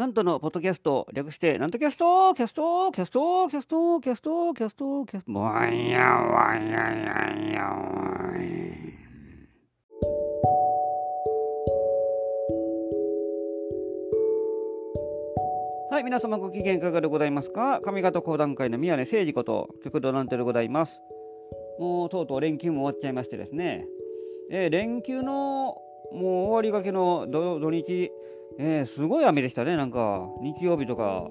南斗のポッドキャスト、略して、南斗キャスト、キャスト、キャスト、キャスト、キャスト、キャスト、キャスト、わんやわんやややわん。はい、皆様ご機嫌いかがでございますか上方講談界の宮根誠司こと、旭堂南斗でございます。もうとうとう連休も終わっちゃいましてですね、えー、連休のもう終わりがけの土日、えー、すごい雨でしたね、なんか、日曜日とか、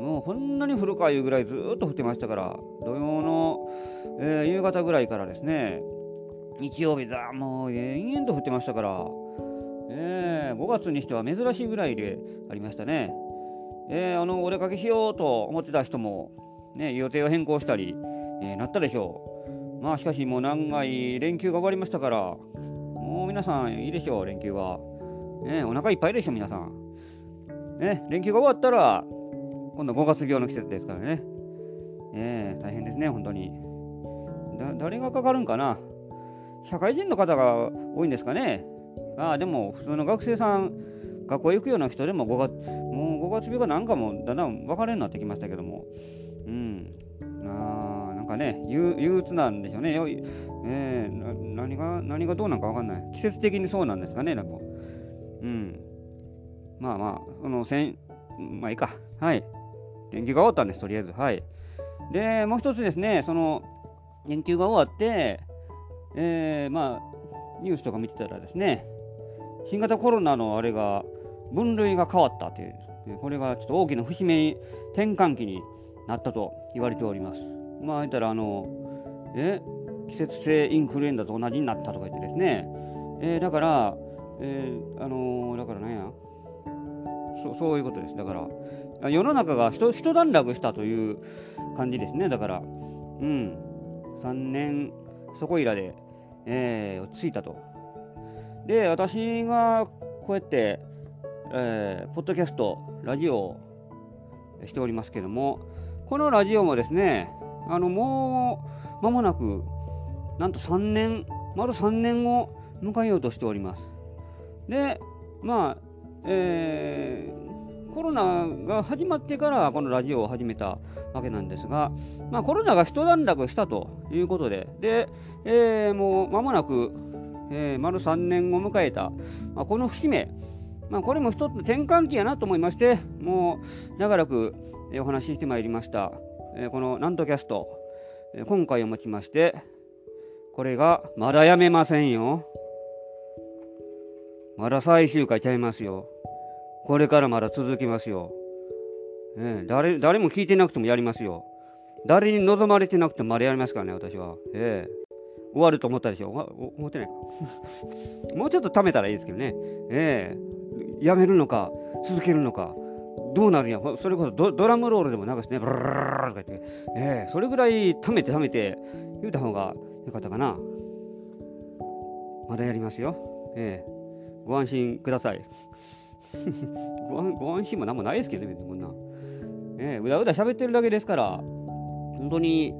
もうこんなに降るかいうぐらいずっと降ってましたから、土曜の、えー、夕方ぐらいからですね、日曜日ざもう延々と降ってましたから、えー、5月にしては珍しいぐらいでありましたね。えー、あのお出かけしようと思ってた人も、ね、予定を変更したり、えー、なったでしょう。まあしかしもう長い連休が終わりましたから、もう皆さんいいでしょう、連休は。ね、お腹いっぱいでしょ、皆さん。ね、連休が終わったら、今度5月病の季節ですからね。ね大変ですね、本当に。誰がかかるんかな？社会人の方が多いんですかね。ああ、でも普通の学生さん、学校行くような人でも5月、もう5月病かなんかもだんだん分かれになってきましたけども。うん。ああ、なんかね、憂鬱なんでしょうね。えー、何が、何がどうなんか分かんない。季節的にそうなんですかね、なんか。うん。まあまあ、その、せん、まあいいか。はい。連休が終わったんです、とりあえず。はい。で、もう一つですね、その、連休が終わって、えー、まあ、ニュースとか見てたらですね、新型コロナのあれが、分類が変わったという、これがちょっと大きな節目に、転換期になったと言われております。まあ、言ったら、あの、え、季節性インフルエンザと同じになったとか言ってですね、えー、だから、えー、あのー、だからなんやそ、そういうことです。だから、世の中が一一段落したという感じですね。だから、うん、3年そこいらで、えー、落ち着いたと。で、私がこうやって、えー、ポッドキャスト、ラジオをしておりますけども、このラジオもですね、あの、もう間もなく、なんと3年、丸3年を迎えようとしております。で、まあ、えー、コロナが始まってからこのラジオを始めたわけなんですが、まあ、コロナが一段落したということで、で、えー、もう間もなく、えー、丸3年を迎えた、まあ、この節目、まあ、これも一つの転換期やなと思いまして、もう長らくお話ししてまいりました、えー、このなんとキャスト、今回をもちまして、これがまだやめませんよ。まだ最終回ちゃいますよ。これからまだ続きますよ。ええ、誰誰も聞いてなくてもやりますよ。誰に望まれてなくてもまだやりますからね、私は。ええ、終わると思ったでしょ。思ってないか。もうちょっと貯めたらいいですけどね。ええ、やめるのか、続けるのか。どうなるんや、それこそドラムロールでも流してね、ブルルルルとか言って、え、それぐらい貯めて貯めて言うた方がよかったかな。まだやりますよ。ええ。ご安心ください。ごご安心も何もないですけどね、こんな。ね、うだうだ喋ってるだけですから、本当に、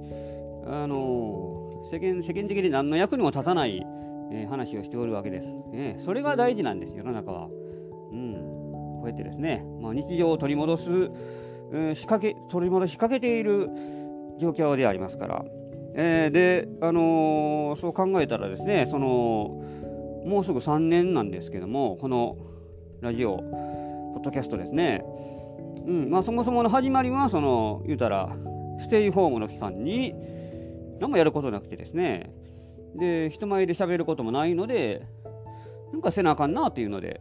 あの世間世間的に何の役にも立たない、えー、話をしておるわけです、ね。それが大事なんです、世の中は。うん、こうやってですね、まあ、日常を取り戻す、えー、仕掛け、取り戻しかけている状況でありますから。えー、で、あのそう考えたらですね、その、もうすぐ3年なんですけども、このラジオ、ポッドキャストですね。うんまあ、そもそもの始まりは、その、言うたら、ステイホームの期間に、何もやることなくてですね、で、人前で喋ることもないので、なんかせなあかんなっていうので、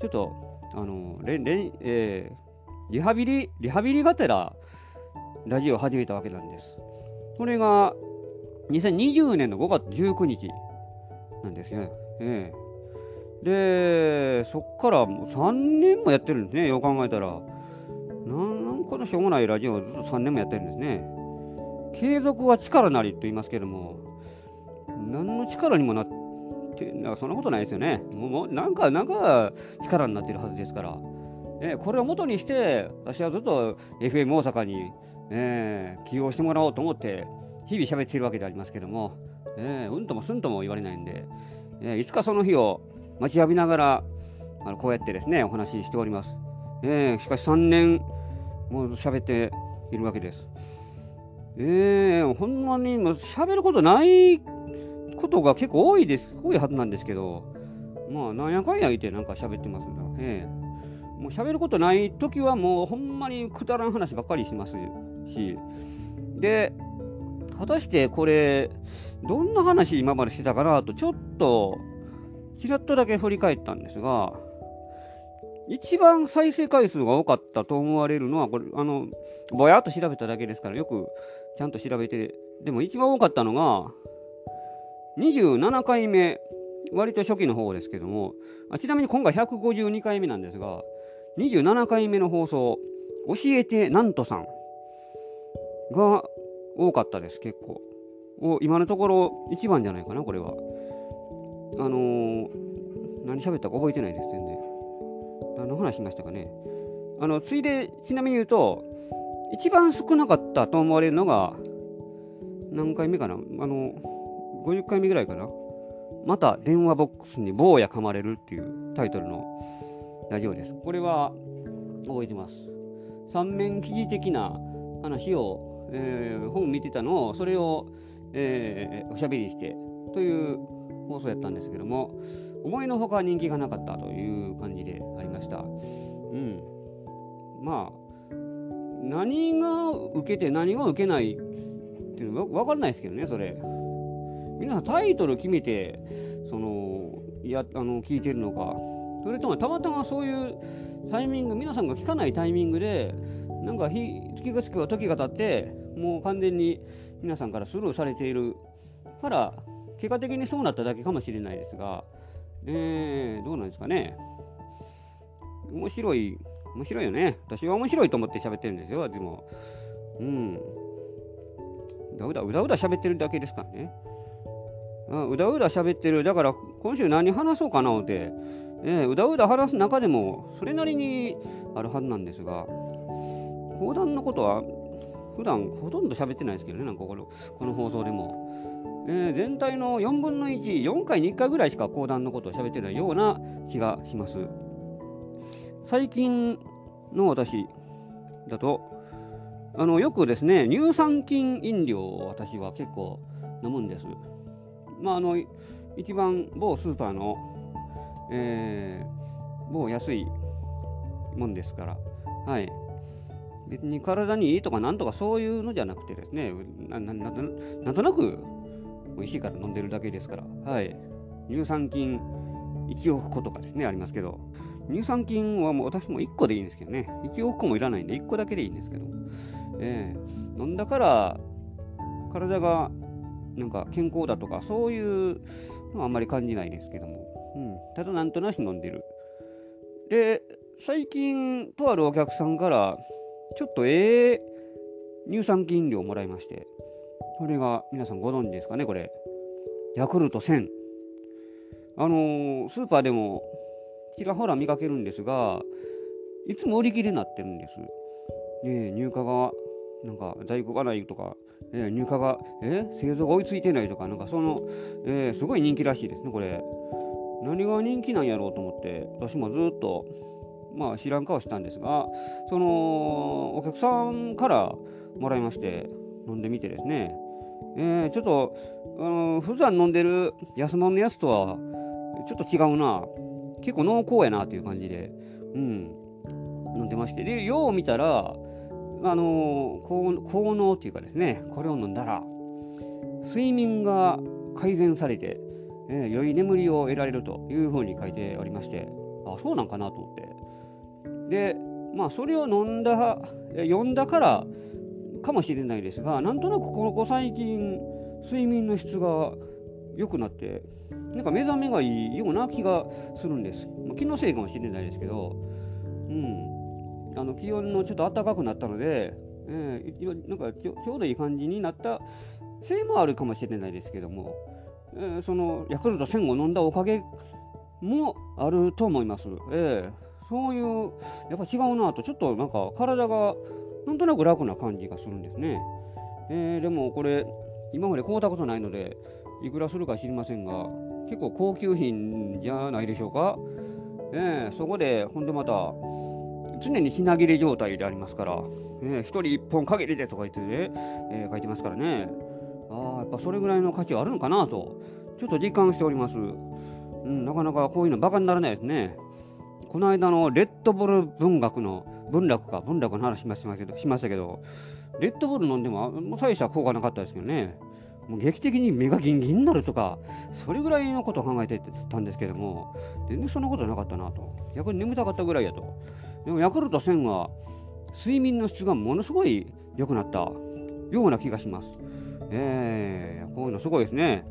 ちょっと、あの、れれえー、リハビリ、リハビリがてら、ラジオを始めたわけなんです。これが、2020年の5月19日なんですよね。ええ。で、そっからもう3年もやってるんですね、よう考えたら。なんこのしょうもないラジオをずっと3年もやってるんですね。継続は力なりと言いますけども、何の力にもなって、なんかそんなことないですよね。もうなんか、なんか力になってるはずですから。えこれを元にして、私はずっと FM 大阪に、えー、起用してもらおうと思って、日々喋っているわけでありますけども、えー、うんともすんとも言われないんで、えいつかその日を待ちわびながら、あのこうやってですね、お話ししております。えー、しかし3年もう喋っているわけです。えー、ほんまに喋ることないことが結構多いです、多いはずなんですけど、まあ、なんやかんや言ってなんか喋ってますな。えー、もう喋ることない時はもうほんまにくだらん話ばっかりしますし、で、果たしてこれ、どんな話今までしてたかなと、ちょっと、ちらっとだけ振り返ったんですが、一番再生回数が多かったと思われるのは、これ、あの、ぼやっと調べただけですから、よくちゃんと調べて、でも一番多かったのが、27回目、割と初期の方ですけども、あちなみに今回152回目なんですが、27回目の放送、教えてなんとさんが多かったです、結構。お今のところ一番じゃないかな、これは。あのー、何喋ったか覚えてないです、全然。何の話しましたかね。あの、ついで、ちなみに言うと、一番少なかったと思われるのが、何回目かなあの、50回目ぐらいかなまた電話ボックスに坊や噛まれるっていうタイトルのラジオです。これは覚えてます。三面記事的な話を、えー、本見てたのを、それを、えー、おしゃべりしてという放送やったんですけども、思いのほか人気がなかったという感じでありました。うん。まあ、何が受けて何が受けないっていうのは分からないですけどね、それ。皆さんタイトル決めて、その、や、あの、聞いてるのか、それともたまたまそういうタイミング、皆さんが聞かないタイミングで、なんか日、月がつけば時が経って、もう完全に皆さんからスルーされているから、結果的にそうなっただけかもしれないですが、えー、どうなんですかね。面白い面白いよね。私は面白いと思って喋ってるんですよ、でも。うん。うだうだ、うだうだ喋ってるだけですからね。うだうだ喋ってる。だから、今週何話そうかなって。えー、うだうだ話す中でも、それなりにあるはずなんですが、講談のことは、普段ほとんど喋ってないですけどね、なんかこのこの放送でも。えー、全体の4分の1、4回に1回ぐらいしか講談のことを喋ってないような気がします。最近の私だと、あのよくですね、乳酸菌飲料を私は結構飲むんです。まあ、あの一番某スーパーの、えー、某安いもんですから、はい。別に体にいいとかなんとかそういうのじゃなくてですね、なんとなく美味しいから飲んでるだけですから、はい。乳酸菌1億個とかですね、ありますけど、乳酸菌はもう私も1個でいいんですけどね。1億個もいらないんで1個だけでいいんですけど。えー、飲んだから体がなんか健康だとかそういうのはあんまり感じないですけども。うん、ただなんとなし飲んでる。で、最近とあるお客さんからちょっとええ乳酸菌飲料をもらいまして。これが皆さんご存知ですかね、これ。ヤクルト1000。あのー、スーパーでもちらほら見かけるんですが、いつも売り切れになってるんです。ね、入荷が、なんか在庫がないとか、えー、入荷が、えー、製造が追いついてないとか、なんかその、えー、すごい人気らしいですね、これ。何が人気なんやろうと思って、私もずっと、まあ知らん顔したんですが、その、お客さんからもらいまして、飲んでみてですね、えー、ちょっと、あの普段飲んでる安物のやつとは、ちょっと違うな。結構濃厚やなという感じで、うん、飲んでまして。で、よう見たら、あのー、効能っていうかですね、これを飲んだら、睡眠が改善されて、えー、良い眠りを得られるというふうに書いておりまして、あ、そうなんかなと思って。で、まあ、それを飲んだ、読んだからかもしれないですが、なんとなくここ最近、睡眠の質が良くなって、なんか目覚めがいいような気がするんです。まあ、気のせいかもしれないですけど、うん、あの気温のちょっと暖かくなったので、えー、なんかちょうどいい感じになったせいもあるかもしれないですけども、えー、そのヤクルト1000を飲んだおかげもあると思います。えー、そういう、やっぱ違うなと、ちょっとなんか体がなんとなく楽な感じがするんですね。えー、でもこれ、今まで買うたことないので、いくらするか知りませんが、結構高級品じゃないでしょうか。えー、そこで、ほんでまた、常に品切れ状態でありますから、ね、1人1本限りでとか言ってね、えー、書いてますからね、ああ、やっぱそれぐらいの価値はあるのかなと、ちょっと実感しております。うん、なかなかこういうのバカにならないですね。この間のレッドブル文学の文楽か、文楽の話しましたけど、しましたけど、レッドブル飲んでも、もう大した効果なかったですけどね。もう劇的に目がギンギンになるとか、それぐらいのことを考えてたんですけども、全然そんなことなかったなと。逆に眠たかったぐらいやと。でもヤクルト1000は、睡眠の質がものすごい良くなったような気がします。えー、こういうのすごいですね。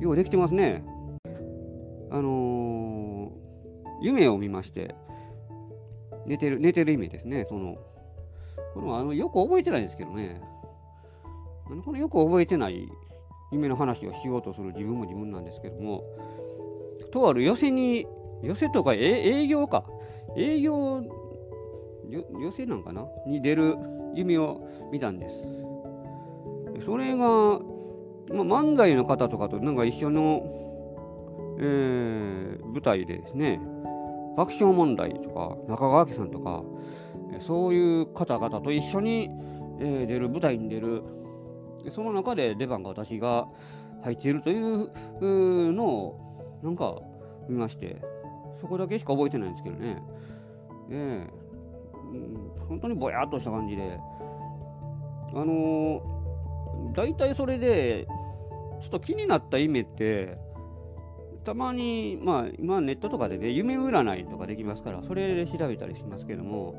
ようできてますね。あのー、夢を見まして、寝てる、寝てる夢ですね。その、これもあのよく覚えてないんですけどね。このよく覚えてない夢の話をしようとする自分も自分なんですけども、とある寄せに、寄せとか営業か、営業、寄せなんかな？に出る夢を見たんです。それが、まあ、漫才の方とかとなんか一緒の、えー、舞台でですね、爆笑問題とか、中川家さんとか、そういう方々と一緒に、えー、出る舞台に出るその中で出番が私が入っているというのをなんか見ましてそこだけしか覚えてないんですけどね。ええうん、本当にぼやっとした感じであのー、大体それでちょっと気になった夢ってたまに、まあ、今ネットとかでね、夢占いとかできますから、それで調べたりしますけども、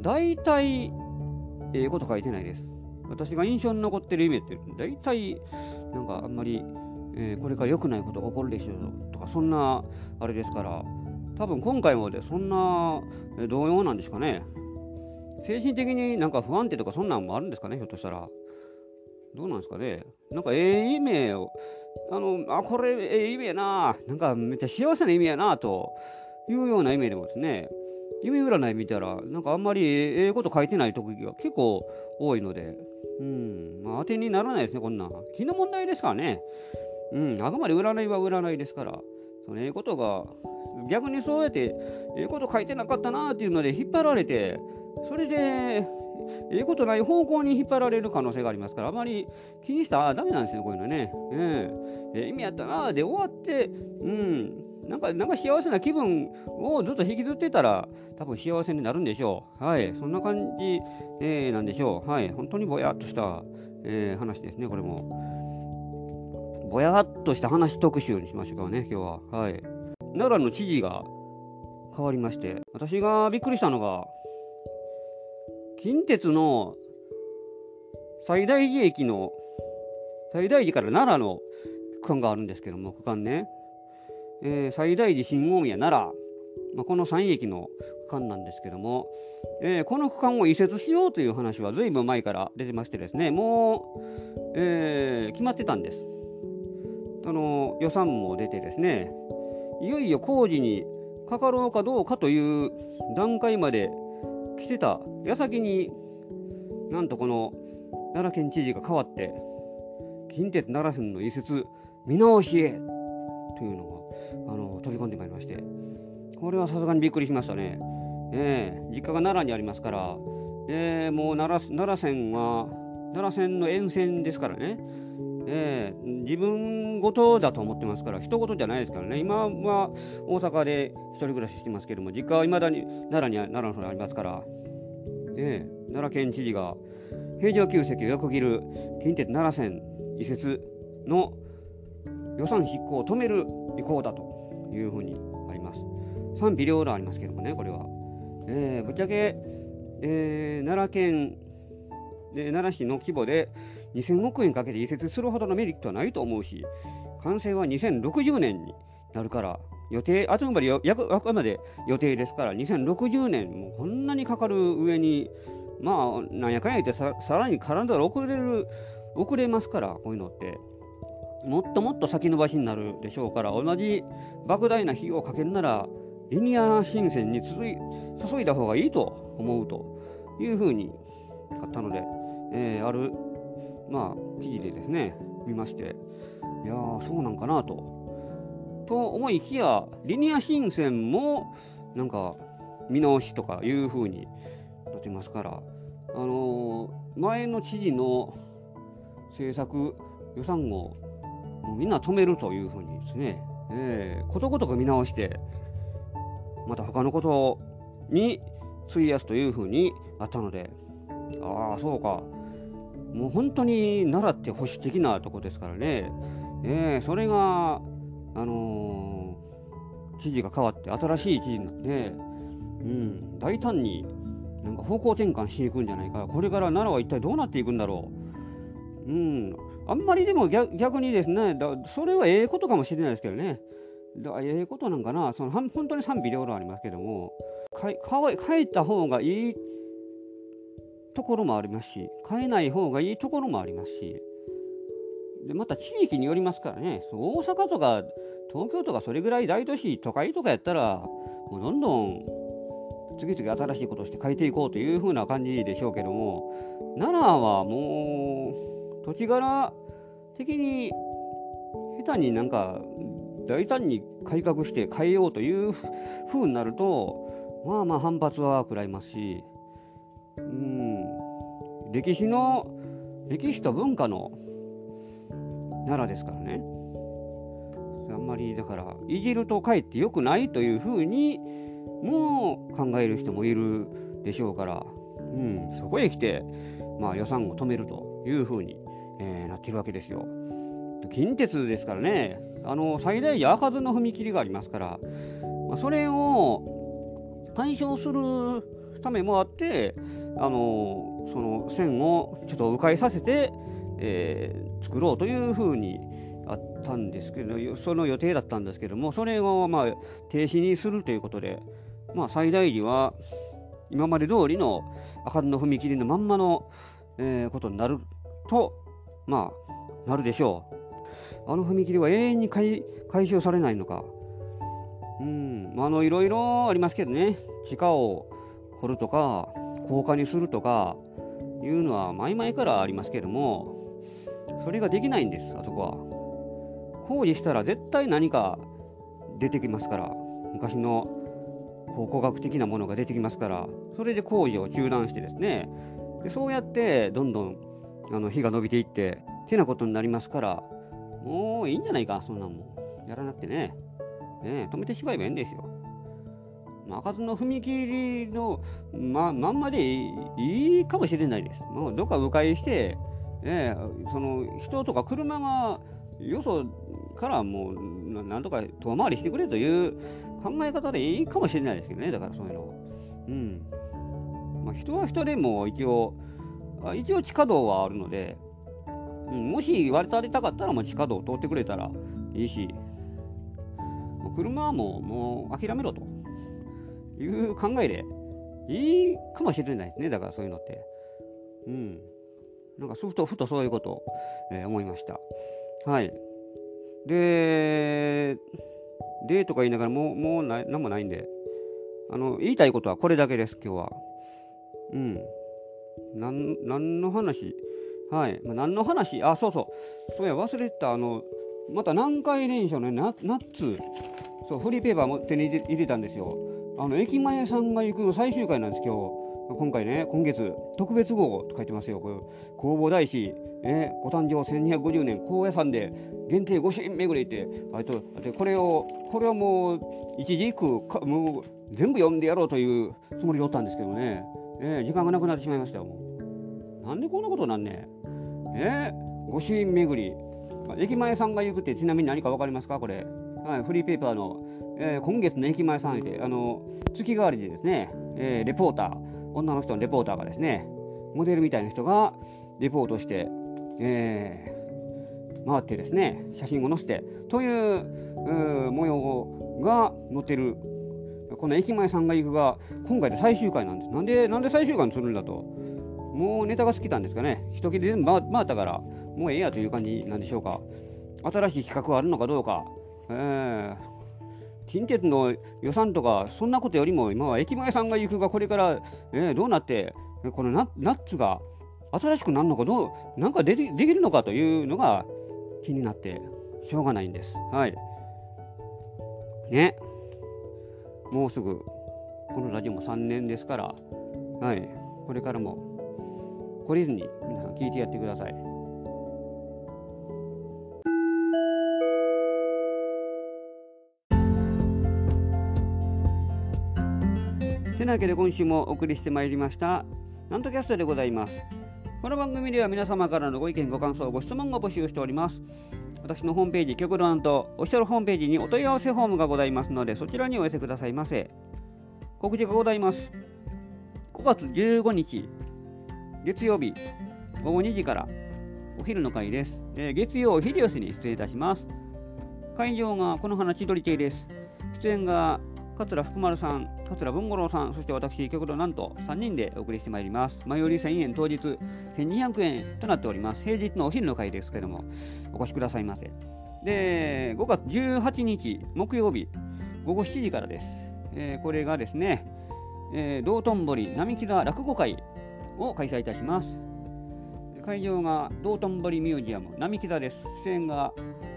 大体、ええこと書いてないです。私が印象に残ってる夢って大体なんかあんまり、えー、これから良くないことが起こるでしょうとかそんなあれですから多分今回もでそんな同様なんですかね。精神的になんか不安定とかそんなんもあるんですかねひょっとしたら。どうなんですかね。なんかええ夢をあのあこれええ夢やななんかめっちゃ幸せな夢やなというような夢でもですね夢占い見たら、なんかあんまりええこと書いてない時が結構多いので、うん、まあ、当てにならないですね、こんな。気の問題ですからね。うん、あくまで占いは占いですから、そのええことが、逆にそうやって、ええこと書いてなかったなっていうので引っ張られて、それで、ええことない方向に引っ張られる可能性がありますから、あまり気にしたらダメなんですよ、こういうのね。ええ、意味やったなで終わって、うん、なんか、なんか幸せな気分をずっと引きずってたら、多分幸せになるんでしょう。はい。そんな感じ、えー、なんでしょう。はい。本当にぼやっとした、えー、話ですね、これも。ぼやっとした話特集にしましょうかね、今日は。はい。奈良の知事が変わりまして、私がびっくりしたのが、近鉄の最大寺駅の、最大寺から奈良の区間があるんですけども、区間ね。えー、最大寺新大宮奈良、まあ、この3駅の区間なんですけども、えー、この区間を移設しようという話はずいぶん前から出てましてですね。もう、えー、決まってたんです。あの予算も出てですね。いよいよ工事にかかろうかどうかという段階まで来てた。矢先になんとこの奈良県知事が変わって近鉄奈良線の移設見直しへというのがあの飛び込んでまいりまして、これはさすがにびっくりしましたね。えー、実家が奈良にありますから、えー、もう奈良奈良線は、奈良線の沿線ですからね、えー、自分ごとだと思ってますから、人事じゃないですからね、今は大阪で一人暮らししてますけども、実家はいまだに奈良に奈良の方にありますから、えー、奈良県知事が平常旧跡を横切る近鉄奈良線移設の予算執行を止める意向だというふうにあります。賛否両論ありますけどもね、これは。えー、ぶっちゃけ、えー、奈良県、で奈良市の規模で2000億円かけて移設するほどのメリットはないと思うし、完成は2060年になるから、予定、あくまであくまで予定ですから、2060年、もこんなにかかる上に、まあ、なんやかんや言ってさ、さらに絡んだら遅れる、遅れますから、こういうのって。もっともっと先延ばしになるでしょうから同じ莫大な費用をかけるならリニア新線に注い注いだ方がいいと思うというふうにあったので、えー、ある、まあ、記事でですね見ましていやーそうなんかなと。と思いきやリニア新線もなんか見直しとかいうふうになってますから、あのー、前の知事の政策予算をもうみんな止めるというふうにですね、えー、ことごとく見直してまた他のことに費やすというふうにあったので。ああそうか。もう本当に奈良って保守的なとこですからね、えー、それがあのー、知事が変わって新しい知事になって、うん、大胆になんか方向転換していくんじゃないか。これから奈良は一体どうなっていくんだろう、うん、あんまりでも逆にですねだそれはええことかもしれないですけどね。だええことなんかな。その本当に賛否両論ありますけども。変えた方がいいところもありますし変えない方がいいところもありますし。でまた地域によりますからね大阪とか東京とかそれぐらい大都市都会とかやったらもうどんどん次々新しいことをして変えていこうというふうな感じでしょうけども奈良はもう土地柄的に下手になんか大胆に改革して変えようというふうになるとまあまあ反発は食らいますし。うん。歴史の歴史と文化の奈良ですからね。あんまりだからいじるとかえってよくないというふうにもう考える人もいるでしょうから、うん、そこへ来て、まあ、予算を止めるというふうに、えー、なってるわけですよ。近鉄ですからね、あの最大矢開かずの踏切がありますから、まあ、それを解消するためもあって、あのその線をちょっと迂回させて、えー、作ろうというふうにあったんですけど、その予定だったんですけども、それをまあ停止にするということで、まあ、最大時は今まで通りの赤の踏切のまんまの、えー、ことになると、まあ、なるでしょう。あの踏切は永遠に回収されないのか。うん、まあ、あの、いろいろありますけどね、地下を掘るとか、高架にするとか、いうのは前々からありますけども、それができないんです、あそこは。工事したら絶対何か出てきますから、昔の考古学的なものが出てきますからそれで工事を中断してですねでそうやってどんどんあの日が伸びていっててなことになりますからもういいんじゃないかそんなんもやらなくてねね止めてしまえばいいんですよ。開かずの踏切のままんまでいいかもしれないです。もうどっか迂回して、ね、その人とか車がよそからもうなんとか遠回りしてくれという考え方でいいかもしれないですけどね、だからそういうの。うん。まあ、人は人でも一応、一応地下道はあるので、うん、もし割り当てたかったらもう地下道を通ってくれたらいいし、車はもうもう諦めろという考えでいいかもしれないですね、だからそういうのって。うん。なんかふとふとそういうことを、えー、思いました。はい。で、でとか言いながらもう、もうな何もないんで、あの、言いたいことはこれだけです、今日は。うん。なん、何の話？はい。まあ、何の話？あ、そうそう。そういや、忘れてた、あの、また南海電車のね、ナッツ、そう、フリーペーパーも手に入れたんですよ。あの、駅前さんが行くの最終回なんです、今日。今回ね、今月、特別号と書いてますよ。これ、弘法大師、えご誕生1250年、高野山で限定御朱印巡りって、あと、これを、これはもう、一時一句もう全部読んでやろうというつもりでおったんですけどね、え、時間がなくなってしまいましたよ、もう。なんでこんなことなんねえー、御朱印巡り。駅前さんが行くってちなみに何か分かりますかこれ。はい、フリーペーパーの、えー、今月の駅前さんで、あの、月替わりでですね、えー、レポーター、女の人のレポーターがですね、モデルみたいな人がレポートして、えー、回ってですね、写真を載せて、という模様が載ってる、この駅前さんが行くが、今回で最終回なんです。なんで、なんで最終回にするんだと。もうネタが好きなんですかね。一切れ全部回ったから、もうええやという感じなんでしょうか。新しい企画があるのかどうか。えー、近鉄の予算とか、そんなことよりも、今は駅前さんが行くが、これから、えー、どうなって、このナッツが新しくなるのかどう、なんかでできるのかというのが気になってしょうがないんです。はい。ね。もうすぐこのラジオも3年ですから、はい、これからも懲りずに皆さん聞いてやってください。てなわけで今週もお送りしてまいりましたなんとキャストでございます。この番組では皆様からのご意見ご感想ご質問を募集しております。私のホームページ極度なんとオフィシャルホームページにお問い合わせフォームがございますのでそちらにお寄せくださいませ。告知がございます。5月15日月曜日午後2時からお昼の会です、えー、月曜ヒリオスに出演いたします。会場がこの花千鳥亭です。出演が桂福丸さん、桂文五郎さん、そして私、極度なんと3人でお送りしてまいります。前より1000円、当日1200円となっております。平日のお昼の会ですけれども、お越しくださいませ。で、5月18日、木曜日、午後7時からです。えー、これがですね、えー、道頓堀並木田落語会を開催いたします。会場が道頓堀ミュージアム並木田です。出演が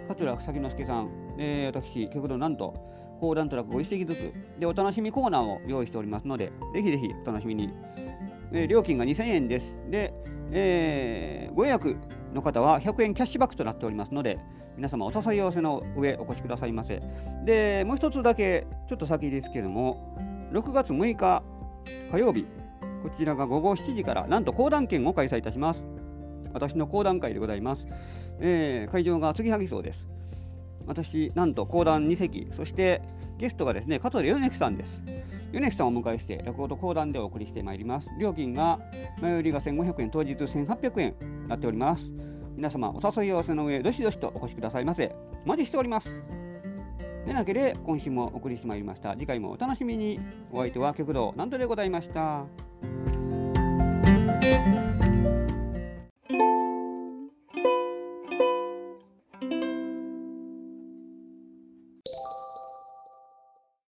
桂崎之助さん、えー、私、極度なんと、講談トラックを一席ずつでお楽しみコーナーを用意しておりますので、ぜひぜひお楽しみに。えー、料金が2000円です。で、えー、ご予約の方は100円キャッシュバックとなっておりますので、皆様お誘い合わせの上お越しくださいませ。で、もう一つだけ、ちょっと先ですけれども、6月6日火曜日、こちらが午後7時から、なんと講談券を開催いたします。私の講談会でございます。えー、会場が継ぎはぎそうです。私、なんと講談2席、そしてゲストがですね、加藤米樹さんです。米木さんをお迎えして、落語と講談でお送りしてまいります。料金が、前売りが1500円、当日1800円になっております。皆様、お誘い合わせの上、どしどしとお越しくださいませ。お待ちしております。でなけで、今週もお送りしてまいりました。次回もお楽しみに。お相手は極道なんとでございました。